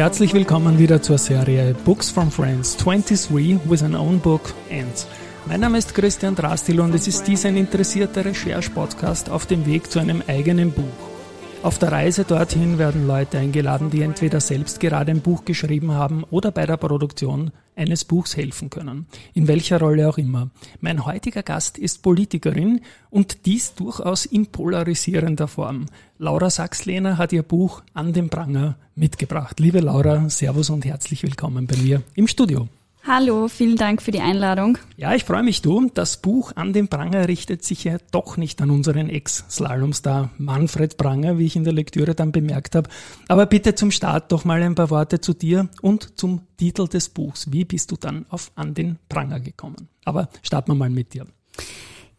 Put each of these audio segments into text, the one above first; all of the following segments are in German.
Herzlich willkommen wieder zur Serie Books from Friends 23 with an Own Book Ends. Mein Name ist Christian Drastil und es ist dies ein interessierter Recherche-Podcast auf dem Weg zu einem eigenen Buch. Auf der Reise dorthin werden Leute eingeladen, die entweder selbst gerade ein Buch geschrieben haben oder bei der Produktion eines Buchs helfen können. In welcher Rolle auch immer. Mein heutiger Gast ist Politikerin und dies durchaus in polarisierender Form. Laura Sachs-Lehner hat ihr Buch An den Pranger mitgebracht. Liebe Laura, Servus und herzlich willkommen bei mir im Studio. Hallo, vielen Dank für die Einladung. Ja, ich freue mich, du. Das Buch An den Pranger richtet sich ja doch nicht an unseren Ex-Slalomstar Manfred Pranger, wie ich in der Lektüre dann bemerkt habe. Aber bitte zum Start doch mal ein paar Worte zu dir und zum Titel des Buchs. Wie bist du dann auf An den Pranger gekommen? Aber starten wir mal mit dir.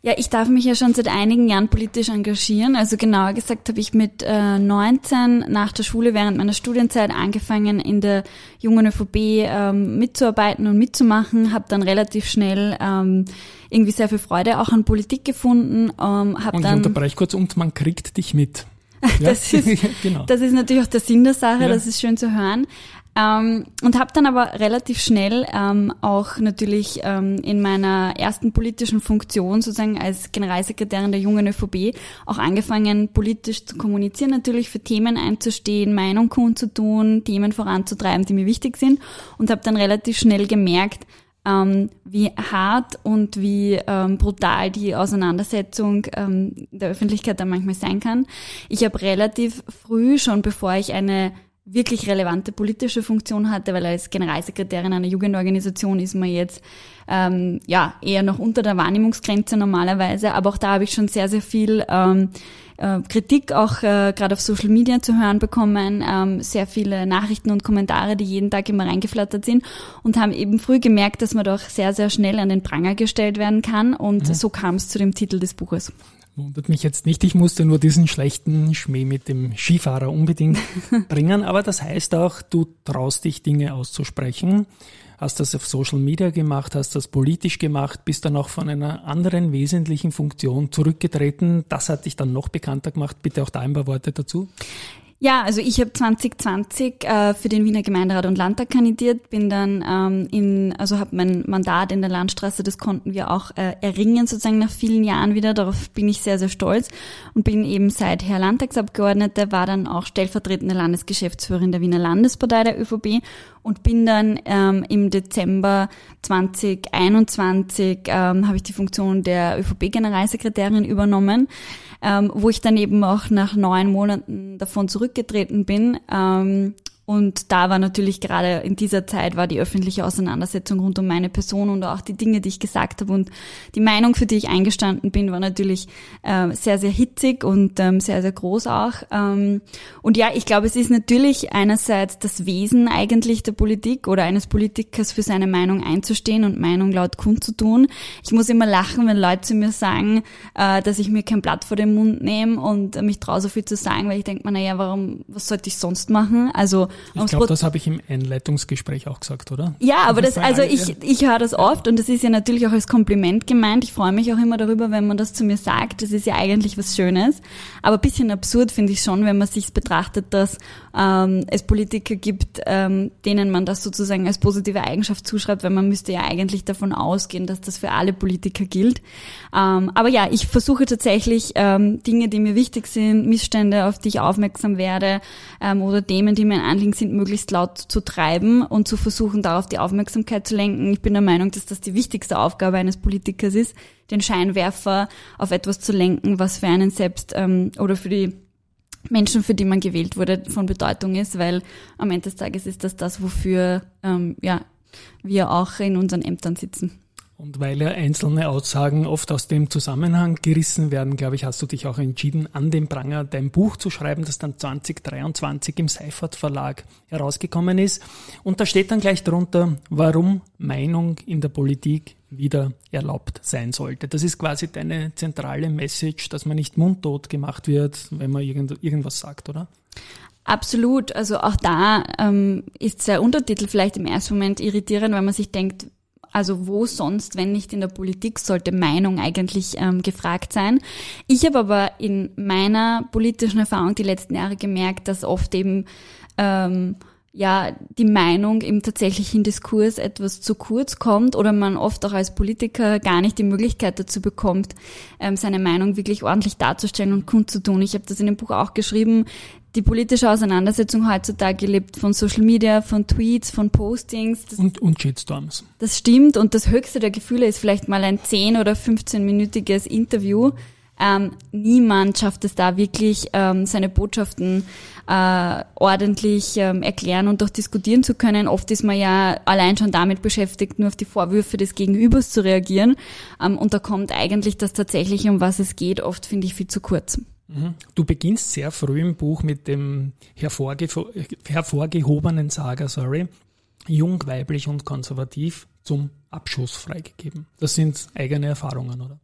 Ja, ich darf mich ja schon seit einigen Jahren politisch engagieren. Also genauer gesagt habe ich mit äh, 19 nach der Schule während meiner Studienzeit angefangen, in der jungen ÖVP ähm, mitzuarbeiten und mitzumachen. Habe dann relativ schnell ähm, irgendwie sehr viel Freude auch an Politik gefunden. Ähm, hab und dann, ich unterbreche kurz und man kriegt dich mit. das, ist, genau. das ist natürlich auch der Sinn der Sache, ja. das ist schön zu hören. Ähm, und habe dann aber relativ schnell ähm, auch natürlich ähm, in meiner ersten politischen Funktion sozusagen als Generalsekretärin der jungen ÖVP auch angefangen, politisch zu kommunizieren, natürlich für Themen einzustehen, Meinung kundzutun, Themen voranzutreiben, die mir wichtig sind und habe dann relativ schnell gemerkt, ähm, wie hart und wie ähm, brutal die Auseinandersetzung ähm, der Öffentlichkeit da manchmal sein kann. Ich habe relativ früh, schon bevor ich eine wirklich relevante politische Funktion hatte, weil als Generalsekretärin einer Jugendorganisation ist man jetzt ähm, ja eher noch unter der Wahrnehmungsgrenze normalerweise, aber auch da habe ich schon sehr sehr viel ähm, äh, Kritik auch äh, gerade auf Social Media zu hören bekommen, ähm, sehr viele Nachrichten und Kommentare, die jeden Tag immer reingeflattert sind und haben eben früh gemerkt, dass man doch sehr sehr schnell an den Pranger gestellt werden kann und mhm. so kam es zu dem Titel des Buches. Wundert mich jetzt nicht, ich musste nur diesen schlechten Schmäh mit dem Skifahrer unbedingt bringen, aber das heißt auch, du traust dich Dinge auszusprechen, hast das auf Social Media gemacht, hast das politisch gemacht, bist dann auch von einer anderen wesentlichen Funktion zurückgetreten. Das hat dich dann noch bekannter gemacht. Bitte auch da ein paar Worte dazu. Ja, also ich habe 2020 äh, für den Wiener Gemeinderat und Landtag kandidiert, bin dann ähm, in, also habe mein Mandat in der Landstraße, das konnten wir auch äh, erringen sozusagen nach vielen Jahren wieder. Darauf bin ich sehr, sehr stolz und bin eben seither Landtagsabgeordnete, war dann auch stellvertretende Landesgeschäftsführerin der Wiener Landespartei der ÖVP und bin dann ähm, im Dezember 2021 ähm, habe ich die Funktion der ÖVP-Generalsekretärin übernommen ähm, wo ich dann eben auch nach neun Monaten davon zurückgetreten bin. Ähm, und da war natürlich gerade in dieser Zeit war die öffentliche Auseinandersetzung rund um meine Person und auch die Dinge, die ich gesagt habe und die Meinung, für die ich eingestanden bin, war natürlich äh, sehr, sehr hitzig und ähm, sehr, sehr groß auch. Ähm, und ja, ich glaube, es ist natürlich einerseits das Wesen eigentlich der Politik oder eines Politikers für seine Meinung einzustehen und Meinung laut kundzutun. Ich muss immer lachen, wenn Leute zu mir sagen, äh, dass ich mir kein Blatt vor den Mund nehme und mich traue so viel zu sagen, weil ich denke mir, naja, warum, was sollte ich sonst machen? Also ich glaube, das habe ich im Einleitungsgespräch auch gesagt, oder? Ja, aber das, also ich, ich höre das oft und das ist ja natürlich auch als Kompliment gemeint. Ich freue mich auch immer darüber, wenn man das zu mir sagt. Das ist ja eigentlich was Schönes. Aber ein bisschen absurd finde ich schon, wenn man sich betrachtet, dass ähm, es Politiker gibt, ähm, denen man das sozusagen als positive Eigenschaft zuschreibt, weil man müsste ja eigentlich davon ausgehen, dass das für alle Politiker gilt. Ähm, aber ja, ich versuche tatsächlich ähm, Dinge, die mir wichtig sind, Missstände, auf die ich aufmerksam werde ähm, oder Themen, die mir ein Anliegen sind, möglichst laut zu treiben und zu versuchen, darauf die Aufmerksamkeit zu lenken. Ich bin der Meinung, dass das die wichtigste Aufgabe eines Politikers ist, den Scheinwerfer auf etwas zu lenken, was für einen selbst ähm, oder für die Menschen, für die man gewählt wurde, von Bedeutung ist, weil am Ende des Tages ist das das, wofür ähm, ja, wir auch in unseren Ämtern sitzen. Und weil ja einzelne Aussagen oft aus dem Zusammenhang gerissen werden, glaube ich, hast du dich auch entschieden, an dem Pranger dein Buch zu schreiben, das dann 2023 im Seifert Verlag herausgekommen ist. Und da steht dann gleich drunter, warum Meinung in der Politik wieder erlaubt sein sollte. Das ist quasi deine zentrale Message, dass man nicht mundtot gemacht wird, wenn man irgend, irgendwas sagt, oder? Absolut. Also auch da ähm, ist der Untertitel vielleicht im ersten Moment irritierend, weil man sich denkt, also wo sonst, wenn nicht in der Politik, sollte Meinung eigentlich ähm, gefragt sein. Ich habe aber in meiner politischen Erfahrung die letzten Jahre gemerkt, dass oft eben ähm, ja die Meinung im tatsächlichen Diskurs etwas zu kurz kommt oder man oft auch als Politiker gar nicht die Möglichkeit dazu bekommt, ähm, seine Meinung wirklich ordentlich darzustellen und kundzutun. Ich habe das in dem Buch auch geschrieben. Die politische Auseinandersetzung heutzutage lebt von Social Media, von Tweets, von Postings. Das, und, und Shitstorms. Das stimmt und das höchste der Gefühle ist vielleicht mal ein 10- oder 15-minütiges Interview ähm, niemand schafft es da wirklich, ähm, seine Botschaften äh, ordentlich ähm, erklären und auch diskutieren zu können. Oft ist man ja allein schon damit beschäftigt, nur auf die Vorwürfe des Gegenübers zu reagieren. Ähm, und da kommt eigentlich das tatsächlich, um was es geht, oft finde ich viel zu kurz. Mhm. Du beginnst sehr früh im Buch mit dem hervorge hervorgehobenen Sager, sorry, jung, weiblich und konservativ zum Abschuss freigegeben. Das sind eigene Erfahrungen, oder?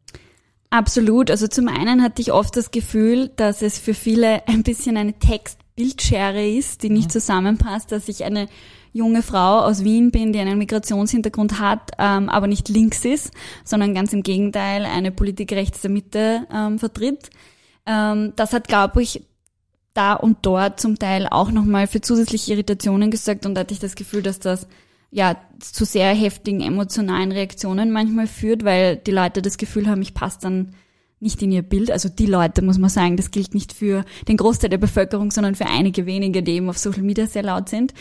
Absolut. Also zum einen hatte ich oft das Gefühl, dass es für viele ein bisschen eine Text-Bildschere ist, die nicht mhm. zusammenpasst, dass ich eine junge Frau aus Wien bin, die einen Migrationshintergrund hat, ähm, aber nicht links ist, sondern ganz im Gegenteil eine Politik rechts der Mitte ähm, vertritt. Ähm, das hat, glaube ich, da und dort zum Teil auch nochmal für zusätzliche Irritationen gesorgt und da hatte ich das Gefühl, dass das ja, zu sehr heftigen emotionalen Reaktionen manchmal führt, weil die Leute das Gefühl haben, ich passe dann nicht in ihr Bild. Also die Leute, muss man sagen, das gilt nicht für den Großteil der Bevölkerung, sondern für einige wenige, die eben auf Social Media sehr laut sind.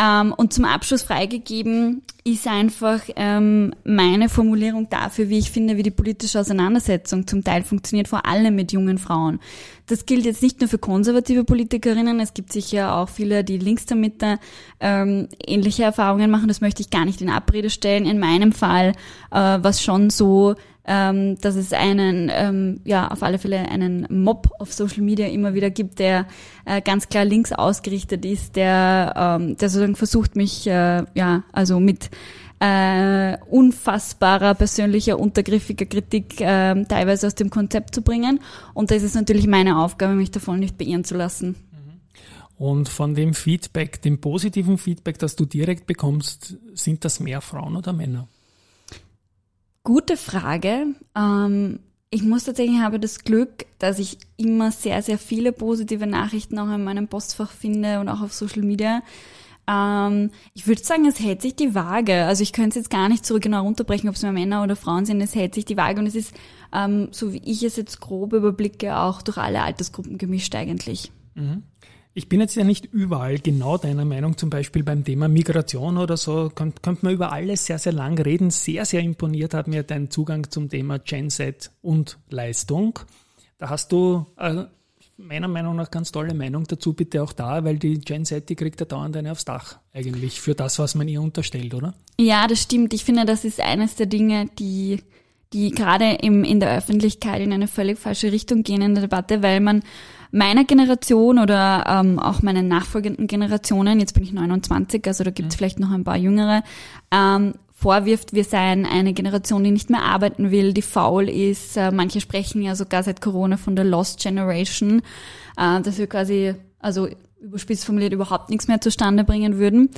Ähm, und zum Abschluss freigegeben ist einfach ähm, meine Formulierung dafür, wie ich finde, wie die politische Auseinandersetzung zum Teil funktioniert, vor allem mit jungen Frauen. Das gilt jetzt nicht nur für konservative Politikerinnen, es gibt sicher auch viele, die links der Mitte ähm, ähnliche Erfahrungen machen. Das möchte ich gar nicht in Abrede stellen. In meinem Fall äh, was schon so, ähm, dass es einen, ähm, ja, auf alle Fälle einen Mob auf Social Media immer wieder gibt, der äh, ganz klar links ausgerichtet ist, der, ähm, der sozusagen versucht, mich, äh, ja, also mit äh, unfassbarer persönlicher, untergriffiger Kritik äh, teilweise aus dem Konzept zu bringen. Und da ist es natürlich meine Aufgabe, mich davon nicht beirren zu lassen. Mhm. Und von dem Feedback, dem positiven Feedback, das du direkt bekommst, sind das mehr Frauen oder Männer? Gute Frage. Ähm, ich muss tatsächlich, ich habe das Glück, dass ich immer sehr, sehr viele positive Nachrichten auch in meinem Postfach finde und auch auf Social Media. Ähm, ich würde sagen, es hält sich die Waage. Also ich könnte es jetzt gar nicht so genau runterbrechen, ob es mehr Männer oder Frauen sind. Es hält sich die Waage und es ist, ähm, so wie ich es jetzt grob überblicke, auch durch alle Altersgruppen gemischt eigentlich. Mhm. Ich bin jetzt ja nicht überall genau deiner Meinung, zum Beispiel beim Thema Migration oder so, könnte könnt man über alles sehr, sehr lang reden. Sehr, sehr imponiert hat mir dein Zugang zum Thema Genset und Leistung. Da hast du äh, meiner Meinung nach ganz tolle Meinung dazu, bitte auch da, weil die Gen Z, die kriegt ja dauernd eine aufs Dach eigentlich für das, was man ihr unterstellt, oder? Ja, das stimmt. Ich finde, das ist eines der Dinge, die die gerade im, in der Öffentlichkeit in eine völlig falsche Richtung gehen in der Debatte, weil man meiner Generation oder ähm, auch meinen nachfolgenden Generationen, jetzt bin ich 29, also da gibt es mhm. vielleicht noch ein paar jüngere, ähm, vorwirft, wir seien eine Generation, die nicht mehr arbeiten will, die faul ist. Äh, manche sprechen ja sogar seit Corona von der Lost Generation, äh, dass wir quasi, also überspitzt formuliert, überhaupt nichts mehr zustande bringen würden.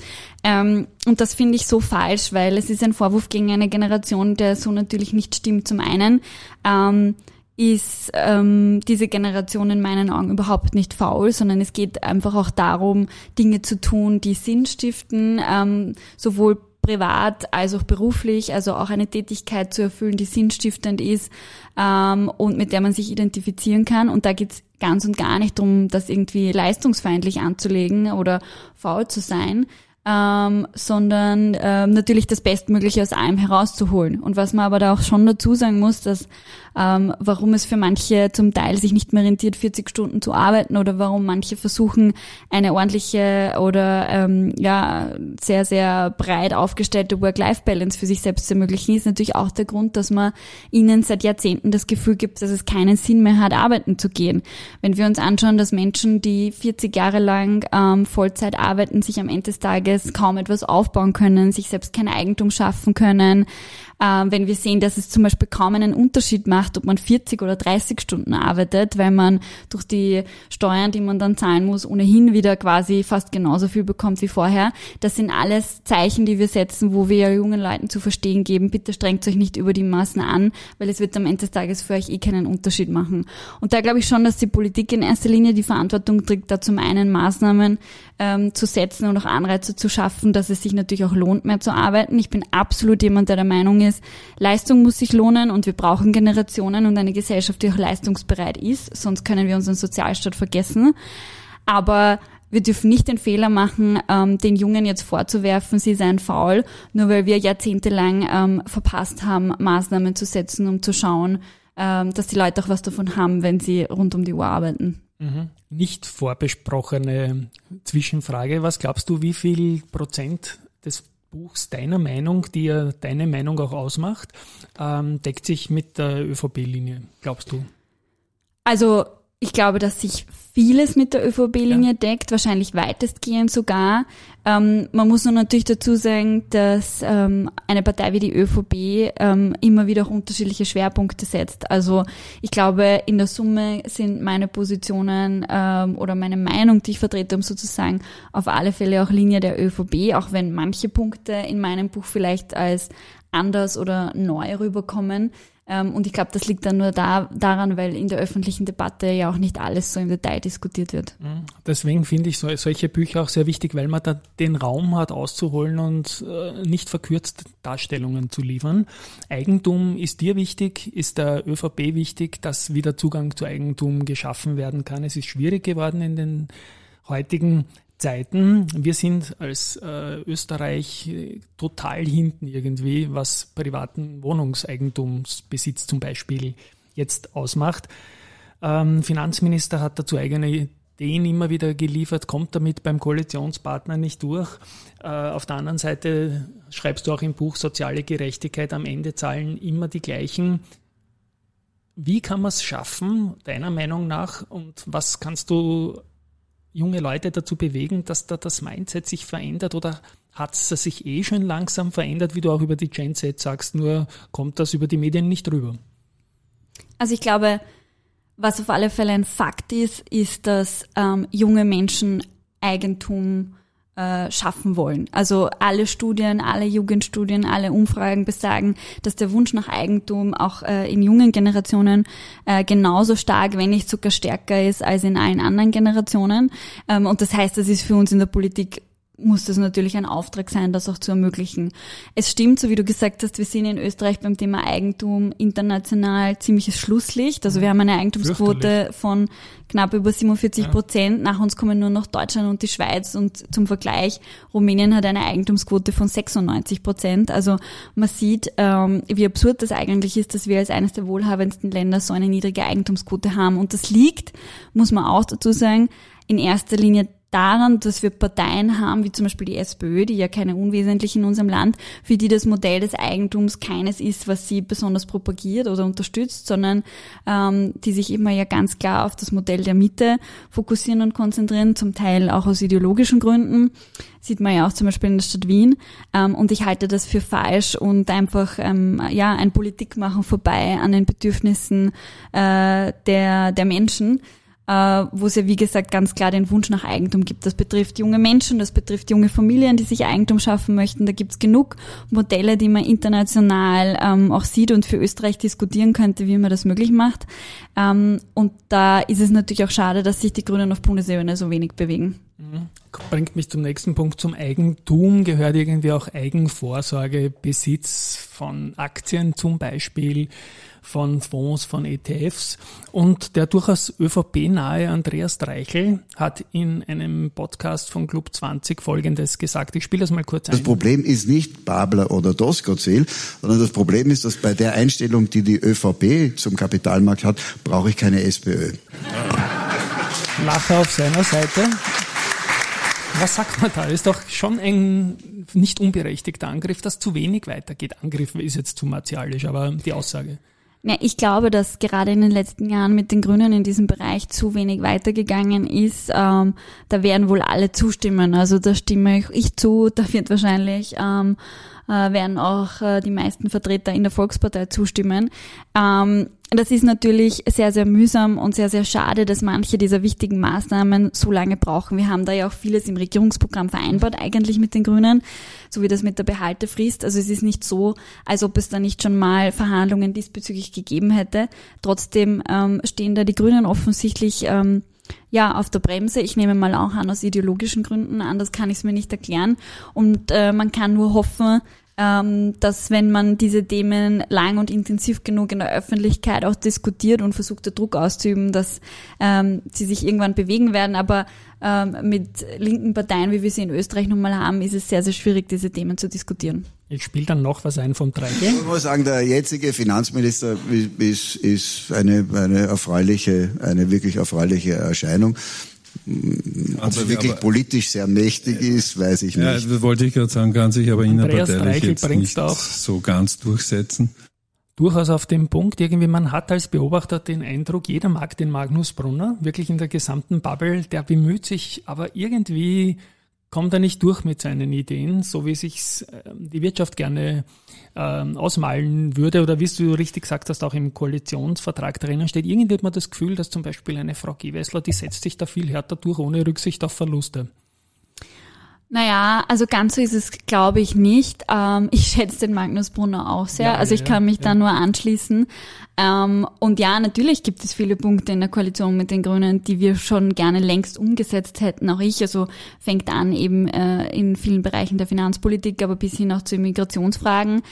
Ähm, und das finde ich so falsch, weil es ist ein Vorwurf gegen eine Generation, der so natürlich nicht stimmt. Zum einen ähm, ist ähm, diese Generation in meinen Augen überhaupt nicht faul, sondern es geht einfach auch darum, Dinge zu tun, die Sinn stiften, ähm, sowohl privat als auch beruflich, also auch eine Tätigkeit zu erfüllen, die sinnstiftend ist ähm, und mit der man sich identifizieren kann. Und da geht's ganz und gar nicht darum, das irgendwie leistungsfeindlich anzulegen oder faul zu sein, ähm, sondern ähm, natürlich das Bestmögliche aus allem herauszuholen. Und was man aber da auch schon dazu sagen muss, dass ähm, warum es für manche zum Teil sich nicht mehr rentiert, 40 Stunden zu arbeiten oder warum manche versuchen, eine ordentliche oder ähm, ja sehr, sehr breit aufgestellte Work-Life-Balance für sich selbst zu ermöglichen, ist natürlich auch der Grund, dass man ihnen seit Jahrzehnten das Gefühl gibt, dass es keinen Sinn mehr hat, arbeiten zu gehen. Wenn wir uns anschauen, dass Menschen, die 40 Jahre lang ähm, Vollzeit arbeiten, sich am Ende des Tages kaum etwas aufbauen können, sich selbst kein Eigentum schaffen können, äh, wenn wir sehen, dass es zum Beispiel kaum einen Unterschied macht, macht, ob man 40 oder 30 Stunden arbeitet, weil man durch die Steuern, die man dann zahlen muss, ohnehin wieder quasi fast genauso viel bekommt wie vorher. Das sind alles Zeichen, die wir setzen, wo wir jungen Leuten zu verstehen geben, bitte strengt euch nicht über die Maßen an, weil es wird am Ende des Tages für euch eh keinen Unterschied machen. Und da glaube ich schon, dass die Politik in erster Linie die Verantwortung trägt, da zum einen Maßnahmen ähm, zu setzen und auch Anreize zu schaffen, dass es sich natürlich auch lohnt, mehr zu arbeiten. Ich bin absolut jemand, der der Meinung ist, Leistung muss sich lohnen und wir brauchen Generationen und eine Gesellschaft, die auch leistungsbereit ist, sonst können wir unseren Sozialstaat vergessen. Aber wir dürfen nicht den Fehler machen, ähm, den Jungen jetzt vorzuwerfen, sie seien faul, nur weil wir jahrzehntelang ähm, verpasst haben, Maßnahmen zu setzen, um zu schauen, ähm, dass die Leute auch was davon haben, wenn sie rund um die Uhr arbeiten. Mhm. Nicht vorbesprochene Zwischenfrage. Was glaubst du, wie viel Prozent des Buchs deiner Meinung, die ja deine Meinung auch ausmacht, ähm, deckt sich mit der ÖVP-Linie, glaubst du? Also ich glaube, dass sich vieles mit der ÖVP-Linie ja. deckt, wahrscheinlich weitestgehend sogar. Ähm, man muss nur natürlich dazu sagen, dass ähm, eine Partei wie die ÖVP ähm, immer wieder auch unterschiedliche Schwerpunkte setzt. Also ich glaube, in der Summe sind meine Positionen ähm, oder meine Meinung, die ich vertrete, um sozusagen auf alle Fälle auch Linie der ÖVP, auch wenn manche Punkte in meinem Buch vielleicht als anders oder neu rüberkommen. Ähm, und ich glaube, das liegt dann nur da, daran, weil in der öffentlichen Debatte ja auch nicht alles so im Detail diskutiert wird. Mhm. Deswegen finde ich so, solche Bücher auch sehr wichtig, weil man da den Raum hat, auszuholen und äh, nicht verkürzt Darstellungen zu liefern. Eigentum ist dir wichtig, ist der ÖVP wichtig, dass wieder Zugang zu Eigentum geschaffen werden kann. Es ist schwierig geworden in den heutigen Zeiten. Wir sind als äh, Österreich total hinten irgendwie, was privaten Wohnungseigentumsbesitz zum Beispiel jetzt ausmacht. Ähm, Finanzminister hat dazu eigene Ideen immer wieder geliefert, kommt damit beim Koalitionspartner nicht durch. Äh, auf der anderen Seite schreibst du auch im Buch Soziale Gerechtigkeit, am Ende zahlen immer die gleichen. Wie kann man es schaffen, deiner Meinung nach, und was kannst du junge Leute dazu bewegen, dass da das Mindset sich verändert oder hat es sich eh schon langsam verändert, wie du auch über die Gen Z sagst, nur kommt das über die Medien nicht rüber? Also ich glaube, was auf alle Fälle ein Fakt ist, ist, dass ähm, junge Menschen Eigentum äh, schaffen wollen. Also alle Studien, alle Jugendstudien, alle Umfragen besagen, dass der Wunsch nach Eigentum auch äh, in jungen Generationen äh, genauso stark, wenn nicht sogar stärker ist als in allen anderen Generationen. Ähm, und das heißt, das ist für uns in der Politik muss das natürlich ein Auftrag sein, das auch zu ermöglichen. Es stimmt, so wie du gesagt hast, wir sind in Österreich beim Thema Eigentum international ziemliches Schlusslicht. Also wir haben eine Eigentumsquote von knapp über 47 Prozent. Ja. Nach uns kommen nur noch Deutschland und die Schweiz und zum Vergleich, Rumänien hat eine Eigentumsquote von 96 Prozent. Also man sieht, ähm, wie absurd das eigentlich ist, dass wir als eines der wohlhabendsten Länder so eine niedrige Eigentumsquote haben. Und das liegt, muss man auch dazu sagen, in erster Linie daran, dass wir Parteien haben, wie zum Beispiel die SPÖ, die ja keine unwesentlich in unserem Land, für die das Modell des Eigentums keines ist, was sie besonders propagiert oder unterstützt, sondern ähm, die sich immer ja ganz klar auf das Modell der Mitte fokussieren und konzentrieren, zum Teil auch aus ideologischen Gründen. Sieht man ja auch zum Beispiel in der Stadt Wien. Ähm, und ich halte das für falsch und einfach ähm, ja ein Politikmachen vorbei an den Bedürfnissen äh, der, der Menschen wo es ja wie gesagt ganz klar den Wunsch nach Eigentum gibt. Das betrifft junge Menschen, das betrifft junge Familien, die sich Eigentum schaffen möchten. Da gibt's genug Modelle, die man international ähm, auch sieht und für Österreich diskutieren könnte, wie man das möglich macht. Ähm, und da ist es natürlich auch schade, dass sich die Grünen auf Bundesebene so wenig bewegen. Mhm. Bringt mich zum nächsten Punkt. Zum Eigentum gehört irgendwie auch Eigenvorsorge, Besitz von Aktien zum Beispiel von Fonds, von ETFs. Und der durchaus ÖVP-nahe Andreas Dreichel hat in einem Podcast von Club 20 Folgendes gesagt. Ich spiele das mal kurz ein. Das Problem ist nicht Babler oder Doskozil, sondern das Problem ist, dass bei der Einstellung, die die ÖVP zum Kapitalmarkt hat, brauche ich keine SPÖ. Lacher auf seiner Seite. Was sagt man da? Ist doch schon ein nicht unberechtigter Angriff, dass zu wenig weitergeht. Angriff ist jetzt zu martialisch, aber die Aussage. Ja, ich glaube, dass gerade in den letzten Jahren mit den Grünen in diesem Bereich zu wenig weitergegangen ist. Ähm, da werden wohl alle zustimmen. Also da stimme ich zu. Da wird wahrscheinlich ähm, äh, werden auch äh, die meisten Vertreter in der Volkspartei zustimmen. Ähm, das ist natürlich sehr, sehr mühsam und sehr, sehr schade, dass manche dieser wichtigen Maßnahmen so lange brauchen. Wir haben da ja auch vieles im Regierungsprogramm vereinbart, eigentlich mit den Grünen, so wie das mit der Behaltefrist. Also es ist nicht so, als ob es da nicht schon mal Verhandlungen diesbezüglich gegeben hätte. Trotzdem ähm, stehen da die Grünen offensichtlich ähm, ja, auf der Bremse. Ich nehme mal auch an aus ideologischen Gründen, anders kann ich es mir nicht erklären. Und äh, man kann nur hoffen, ähm, dass wenn man diese Themen lang und intensiv genug in der Öffentlichkeit auch diskutiert und versucht, der Druck auszuüben, dass ähm, sie sich irgendwann bewegen werden. Aber ähm, mit linken Parteien, wie wir sie in Österreich nun mal haben, ist es sehr, sehr schwierig, diese Themen zu diskutieren. Ich spiele dann noch was ein vom 3G. Ich muss sagen, der jetzige Finanzminister ist, ist eine, eine erfreuliche, eine wirklich erfreuliche Erscheinung. Ob er wirklich aber, politisch sehr mächtig ist, weiß ich nicht. Ja, das wollte ich gerade sagen, kann sich aber innerparteilich jetzt nicht auch so ganz durchsetzen. Durchaus auf dem Punkt, irgendwie man hat als Beobachter den Eindruck, jeder mag den Magnus Brunner, wirklich in der gesamten Bubble, der bemüht sich, aber irgendwie kommt er nicht durch mit seinen Ideen, so wie sich ähm, die Wirtschaft gerne ähm, ausmalen würde oder wie du richtig gesagt hast, auch im Koalitionsvertrag drinnen steht. Irgendwie hat man das Gefühl, dass zum Beispiel eine Frau Gewessler, die setzt sich da viel härter durch, ohne Rücksicht auf Verluste. Naja, also ganz so ist es, glaube ich, nicht. Ähm, ich schätze den Magnus Brunner auch sehr. Ja, also ich kann mich ja. da nur anschließen. Ähm, und ja, natürlich gibt es viele Punkte in der Koalition mit den Grünen, die wir schon gerne längst umgesetzt hätten. Auch ich, also fängt an eben äh, in vielen Bereichen der Finanzpolitik, aber bis hin auch zu Immigrationsfragen,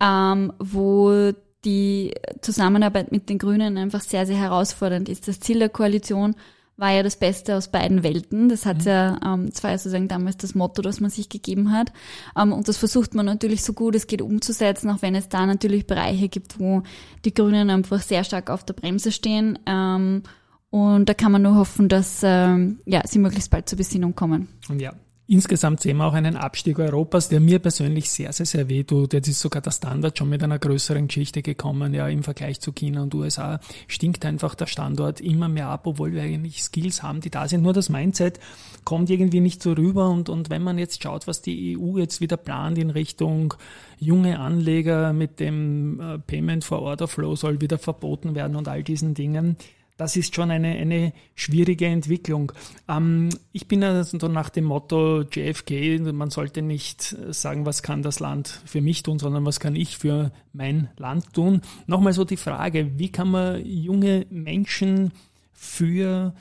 ähm, wo die Zusammenarbeit mit den Grünen einfach sehr, sehr herausfordernd ist. Das Ziel der Koalition war ja das Beste aus beiden Welten. Das hat mhm. ja, ähm, das war ja sozusagen damals das Motto, das man sich gegeben hat. Ähm, und das versucht man natürlich so gut es geht umzusetzen, auch wenn es da natürlich Bereiche gibt, wo die Grünen einfach sehr stark auf der Bremse stehen. Ähm, und da kann man nur hoffen, dass ähm, ja, sie möglichst bald zur Besinnung kommen. Ja, Insgesamt sehen wir auch einen Abstieg Europas, der mir persönlich sehr, sehr, sehr weh tut. Jetzt ist sogar der Standard schon mit einer größeren Geschichte gekommen. Ja, im Vergleich zu China und USA stinkt einfach der Standort immer mehr ab, obwohl wir eigentlich Skills haben, die da sind. Nur das Mindset kommt irgendwie nicht so rüber. Und, und wenn man jetzt schaut, was die EU jetzt wieder plant in Richtung junge Anleger mit dem äh, Payment for Order Flow soll wieder verboten werden und all diesen Dingen, das ist schon eine, eine schwierige Entwicklung. Ähm, ich bin also nach dem Motto JFK, man sollte nicht sagen, was kann das Land für mich tun, sondern was kann ich für mein Land tun. Nochmal so die Frage, wie kann man junge Menschen für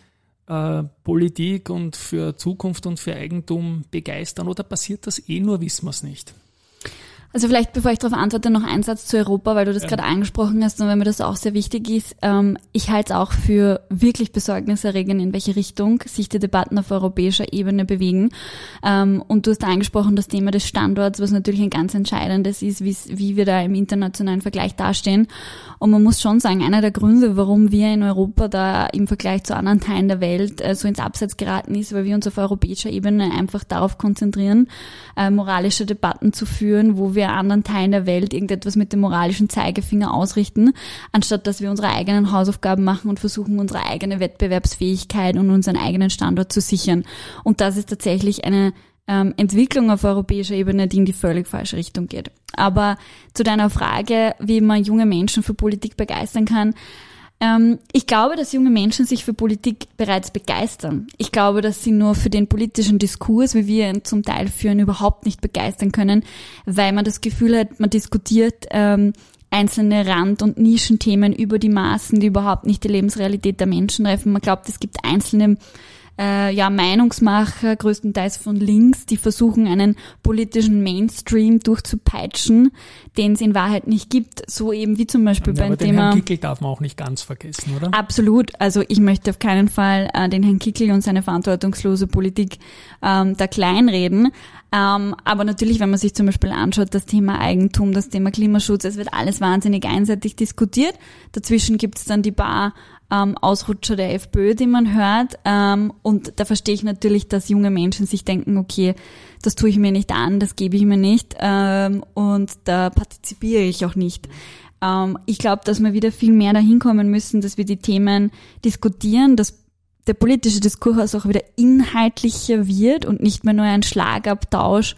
äh, Politik und für Zukunft und für Eigentum begeistern oder passiert das eh nur, wissen wir es nicht? Also vielleicht, bevor ich darauf antworte, noch ein Satz zu Europa, weil du das ja. gerade angesprochen hast und weil mir das auch sehr wichtig ist. Ähm, ich halte es auch für wirklich besorgniserregend, in welche Richtung sich die Debatten auf europäischer Ebene bewegen. Ähm, und du hast angesprochen das Thema des Standorts, was natürlich ein ganz entscheidendes ist, wie wir da im internationalen Vergleich dastehen. Und man muss schon sagen, einer der Gründe, warum wir in Europa da im Vergleich zu anderen Teilen der Welt äh, so ins Abseits geraten ist, weil wir uns auf europäischer Ebene einfach darauf konzentrieren, äh, moralische Debatten zu führen, wo wir wir anderen Teilen der Welt irgendetwas mit dem moralischen Zeigefinger ausrichten, anstatt dass wir unsere eigenen Hausaufgaben machen und versuchen, unsere eigene Wettbewerbsfähigkeit und unseren eigenen Standort zu sichern. Und das ist tatsächlich eine ähm, Entwicklung auf europäischer Ebene, die in die völlig falsche Richtung geht. Aber zu deiner Frage, wie man junge Menschen für Politik begeistern kann, ich glaube, dass junge Menschen sich für Politik bereits begeistern. Ich glaube, dass sie nur für den politischen Diskurs, wie wir ihn zum Teil führen, überhaupt nicht begeistern können, weil man das Gefühl hat, man diskutiert ähm, einzelne Rand- und Nischenthemen über die Maßen, die überhaupt nicht die Lebensrealität der Menschen treffen. Man glaubt, es gibt einzelne äh, ja, Meinungsmacher, größtenteils von links, die versuchen, einen politischen Mainstream durchzupeitschen, den es in Wahrheit nicht gibt. So eben wie zum Beispiel ja, beim aber den Thema. Herrn Kickel darf man auch nicht ganz vergessen, oder? Absolut. Also ich möchte auf keinen Fall äh, den Herrn Kickel und seine verantwortungslose Politik ähm, da kleinreden. Ähm, aber natürlich, wenn man sich zum Beispiel anschaut, das Thema Eigentum, das Thema Klimaschutz, es wird alles wahnsinnig einseitig diskutiert. Dazwischen gibt es dann die paar ähm, Ausrutscher der FPÖ, die man hört. Ähm, und da verstehe ich natürlich, dass junge Menschen sich denken, okay, das tue ich mir nicht an, das gebe ich mir nicht ähm, und da partizipiere ich auch nicht. Ähm, ich glaube, dass wir wieder viel mehr dahin kommen müssen, dass wir die Themen diskutieren, dass der politische Diskurs auch wieder inhaltlicher wird und nicht mehr nur ein Schlagabtausch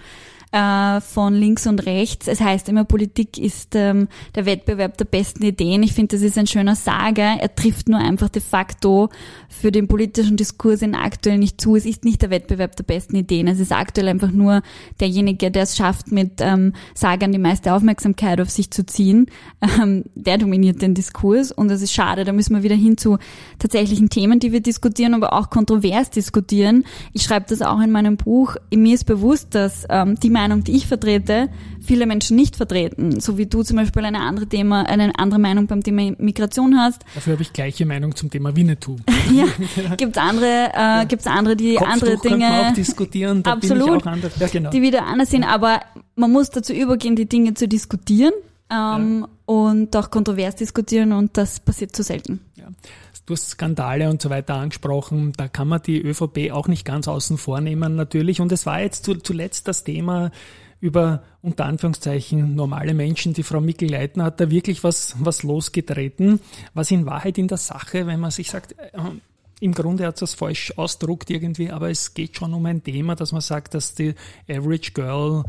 äh, von links und rechts. Es heißt immer, Politik ist ähm, der Wettbewerb der besten Ideen. Ich finde, das ist ein schöner Sage. Er trifft nur einfach de facto für den politischen Diskurs in aktuell nicht zu. Es ist nicht der Wettbewerb der besten Ideen. Es ist aktuell einfach nur derjenige, der es schafft, mit ähm, Sagern die meiste Aufmerksamkeit auf sich zu ziehen. Ähm, der dominiert den Diskurs und das ist schade. Da müssen wir wieder hin zu tatsächlichen Themen, die wir diskutieren, aber auch kontrovers diskutieren. Ich schreibe das auch in meinem Buch. Mir ist bewusst, dass ähm, die Meinung, die ich vertrete, viele Menschen nicht vertreten. So wie du zum Beispiel eine andere Thema, eine andere Meinung beim Thema Migration hast. Dafür habe ich gleiche Meinung zum Thema Winnetou. ja, gibt's andere, äh, ja. gibt's andere, die Kopftuch andere Dinge. Man auch diskutieren, da absolut, bin ich auch anders. Ja, genau. Die wieder anders sind, aber man muss dazu übergehen, die Dinge zu diskutieren. Ähm, ja. und auch kontrovers diskutieren und das passiert zu selten. Ja. Du hast Skandale und so weiter angesprochen. Da kann man die ÖVP auch nicht ganz außen vor nehmen, natürlich. Und es war jetzt zuletzt das Thema über unter Anführungszeichen normale Menschen. Die Frau Mickel-Leitner hat da wirklich was, was losgetreten, was in Wahrheit in der Sache, wenn man sich sagt, äh, im Grunde hat es das falsch ausdruckt irgendwie, aber es geht schon um ein Thema, dass man sagt, dass die Average Girl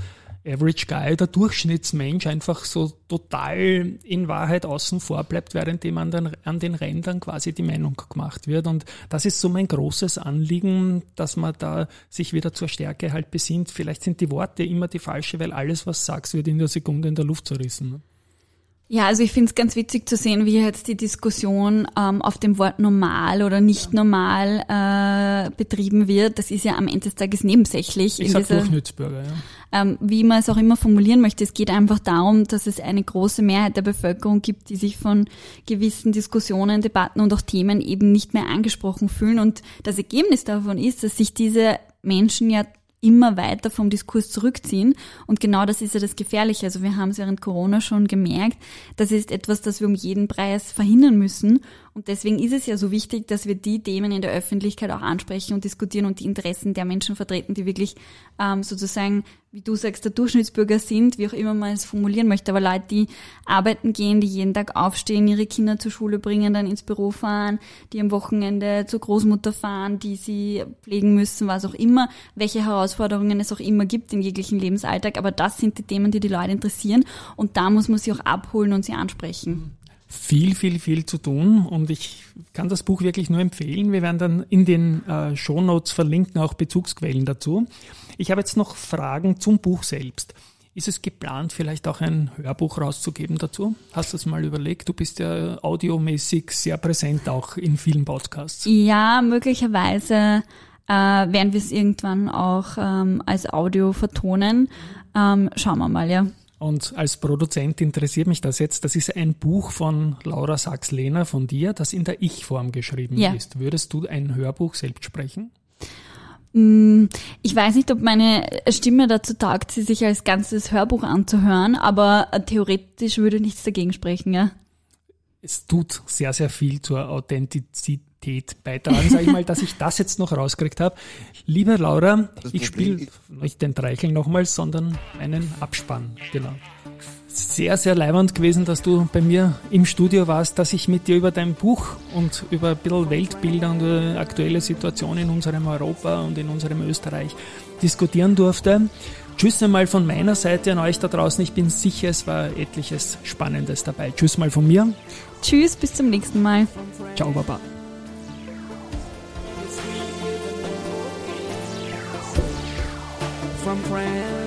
Average Guy, der Durchschnittsmensch, einfach so total in Wahrheit außen vor bleibt, während dem an den, an den Rändern quasi die Meinung gemacht wird. Und das ist so mein großes Anliegen, dass man da sich wieder zur Stärke halt besinnt. Vielleicht sind die Worte immer die falsche, weil alles, was sagst, wird in der Sekunde in der Luft zerrissen. Ja, also ich finde es ganz witzig zu sehen, wie jetzt die Diskussion ähm, auf dem Wort normal oder nicht normal äh, betrieben wird. Das ist ja am Ende des Tages nebensächlich. Ich sag Durchschnittsbürger, ja. Ähm, wie man es auch immer formulieren möchte, es geht einfach darum, dass es eine große Mehrheit der Bevölkerung gibt, die sich von gewissen Diskussionen, Debatten und auch Themen eben nicht mehr angesprochen fühlen. Und das Ergebnis davon ist, dass sich diese Menschen ja immer weiter vom Diskurs zurückziehen. Und genau das ist ja das Gefährliche. Also wir haben es während Corona schon gemerkt. Das ist etwas, das wir um jeden Preis verhindern müssen. Und deswegen ist es ja so wichtig, dass wir die Themen in der Öffentlichkeit auch ansprechen und diskutieren und die Interessen der Menschen vertreten, die wirklich ähm, sozusagen, wie du sagst, der Durchschnittsbürger sind, wie auch immer man es formulieren möchte. Aber Leute, die arbeiten gehen, die jeden Tag aufstehen, ihre Kinder zur Schule bringen, dann ins Büro fahren, die am Wochenende zur Großmutter fahren, die sie pflegen müssen, was auch immer, welche Herausforderungen es auch immer gibt im jeglichen Lebensalltag. Aber das sind die Themen, die die Leute interessieren. Und da muss man sie auch abholen und sie ansprechen viel, viel, viel zu tun und ich kann das Buch wirklich nur empfehlen. Wir werden dann in den äh, Show Notes verlinken, auch Bezugsquellen dazu. Ich habe jetzt noch Fragen zum Buch selbst. Ist es geplant, vielleicht auch ein Hörbuch rauszugeben dazu? Hast du es mal überlegt? Du bist ja audiomäßig sehr präsent auch in vielen Podcasts. Ja, möglicherweise äh, werden wir es irgendwann auch ähm, als Audio vertonen. Ähm, schauen wir mal, ja. Und als Produzent interessiert mich das jetzt. Das ist ein Buch von Laura Sachs-Lehner von dir, das in der Ich-Form geschrieben ja. ist. Würdest du ein Hörbuch selbst sprechen? Mm, ich weiß nicht, ob meine Stimme dazu taugt, sie sich als ganzes Hörbuch anzuhören, aber theoretisch würde nichts dagegen sprechen, ja. Es tut sehr, sehr viel zur Authentizität Qualität beitragen, sage ich mal, dass ich das jetzt noch rausgekriegt habe. Liebe Laura, das ich spiele nicht den Dreichel nochmal, sondern einen Abspann. Genau. Sehr, sehr leibend gewesen, dass du bei mir im Studio warst, dass ich mit dir über dein Buch und über ein bisschen Weltbilder und aktuelle Situation in unserem Europa und in unserem Österreich diskutieren durfte. Tschüss einmal von meiner Seite an euch da draußen. Ich bin sicher, es war etliches Spannendes dabei. Tschüss mal von mir. Tschüss, bis zum nächsten Mal. Ciao, Baba. From France.